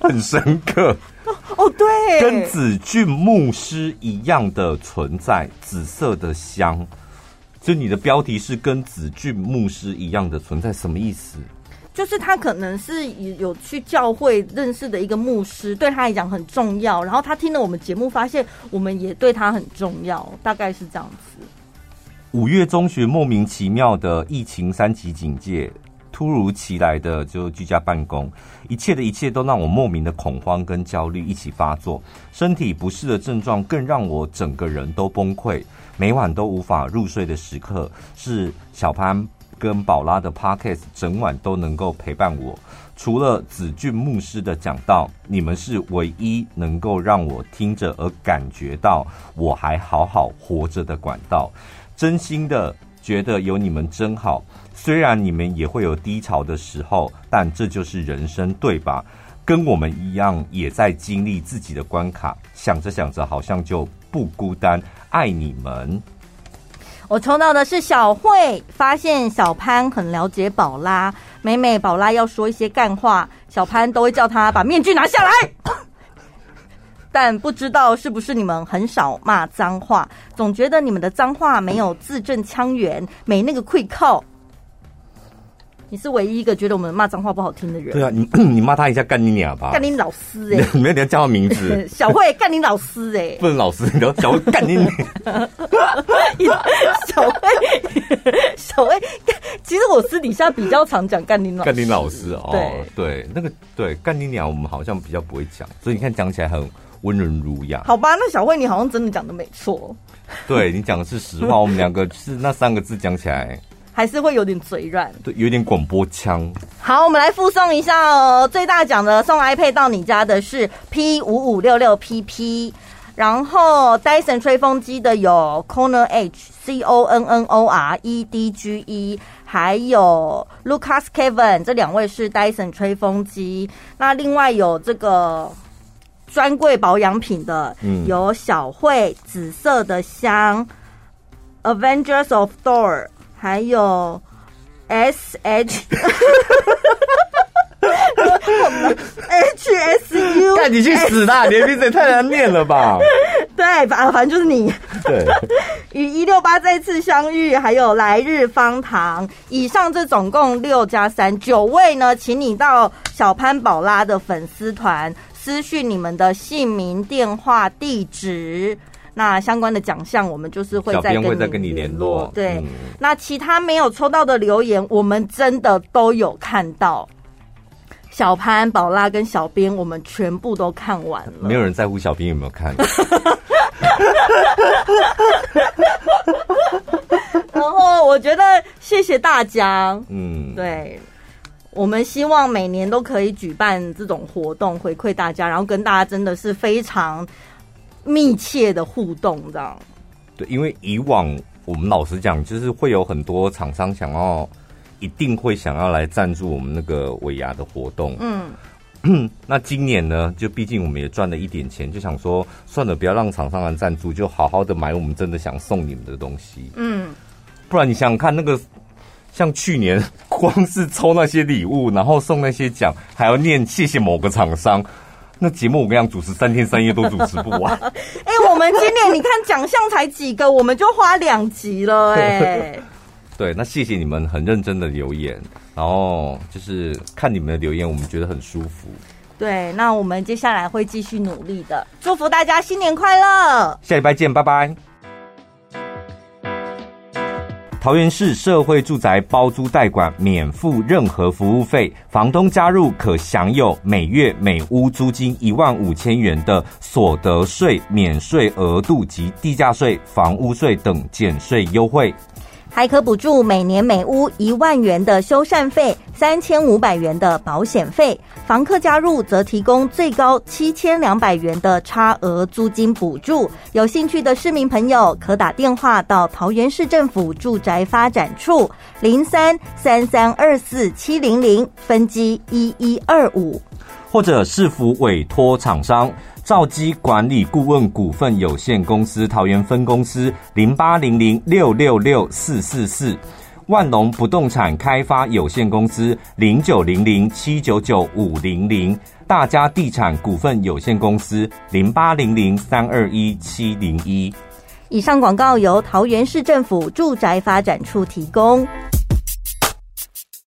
很深刻。(laughs) 哦，对，跟子俊牧师一样的存在，紫色的香。就你的标题是跟子俊牧师一样的存在，什么意思？就是他可能是有去教会认识的一个牧师，对他来讲很重要。然后他听了我们节目，发现我们也对他很重要，大概是这样子。五月中旬，莫名其妙的疫情三级警戒。突如其来的就居家办公，一切的一切都让我莫名的恐慌跟焦虑一起发作，身体不适的症状更让我整个人都崩溃，每晚都无法入睡的时刻，是小潘跟宝拉的 Podcast 整晚都能够陪伴我。除了子俊牧师的讲道，你们是唯一能够让我听着而感觉到我还好好活着的管道。真心的觉得有你们真好。虽然你们也会有低潮的时候，但这就是人生，对吧？跟我们一样，也在经历自己的关卡。想着想着，好像就不孤单。爱你们。我抽到的是小慧，发现小潘很了解宝拉。每每宝拉要说一些干话，小潘都会叫他把面具拿下来。(laughs) 但不知道是不是你们很少骂脏话，总觉得你们的脏话没有字正腔圆，没那个气靠。你是唯一一个觉得我们骂脏话不好听的人。对啊，你 (clears throat) 你骂他一下干你娘吧。干你老师哎、(laughs) 没有你要叫他名字。(laughs) 小慧干你老师哎、欸！(laughs) 不能老师，你要小慧干你娘。小慧，小慧，其实我私底下比较常讲干你老。干你老师哦，对对，那个对干你娘，我们好像比较不会讲，所以你看讲起来很温润儒雅。好吧，那小慧你好像真的讲的没错。对你讲的是实话，我们两个是那三个字讲起来。还是会有点嘴软，对，有点广播腔。好，我们来附送一下哦。最大奖的送 iPad 到你家的是 P 五五六六 PP，然后 Dyson 吹风机的有 Corner H C O N N O R E D G E，还有 Lucas Kevin，这两位是 Dyson 吹风机。那另外有这个专柜保养品的，嗯、有小慧紫色的香，Avengers of Thor，还有 S H。(laughs) H S U，(laughs) 带你去死啦！你的名字也太难念了吧？(laughs) 对，反反正就是你。对，与一六八再次相遇，还有来日方长。以上这总共六加三九位呢，请你到小潘宝拉的粉丝团私讯你们的姓名、电话、地址。那相关的奖项，我们就是会再跟你，会再跟你联络。对，嗯、那其他没有抽到的留言，我们真的都有看到。小潘、宝拉跟小编，我们全部都看完了。没有人在乎小编有没有看。(laughs) 然后我觉得谢谢大家。嗯，对，我们希望每年都可以举办这种活动，回馈大家，然后跟大家真的是非常密切的互动，这样。对，因为以往我们老实讲，就是会有很多厂商想要。一定会想要来赞助我们那个尾牙的活动。嗯，(clears throat) 那今年呢，就毕竟我们也赚了一点钱，就想说算了，不要让厂商来赞助，就好好的买我们真的想送你们的东西。嗯，不然你想想看，那个像去年 (laughs) 光是抽那些礼物，然后送那些奖，还要念谢谢某个厂商，那节目我跟你讲，主持三天三夜都主持不完。(laughs) 哎、欸，我们今年你看奖项才几个，我们就花两集了、欸，哎。(laughs) 对，那谢谢你们很认真的留言，然后就是看你们的留言，我们觉得很舒服。对，那我们接下来会继续努力的，祝福大家新年快乐，下礼拜见，拜拜。桃园市社会住宅包租代管免付任何服务费，房东加入可享有每月每屋租金一万五千元的所得税免税额度及地价税、房屋税等减税优惠。还可补助每年每屋一万元的修缮费，三千五百元的保险费。房客加入则提供最高七千两百元的差额租金补助。有兴趣的市民朋友可打电话到桃园市政府住宅发展处零三三三二四七零零分机一一二五，或者市府委托厂商。兆基管理顾问股份有限公司桃园分公司零八零零六六六四四四，万隆不动产开发有限公司零九零零七九九五零零，大家地产股份有限公司零八零零三二一七零一。以上广告由桃园市政府住宅发展处提供。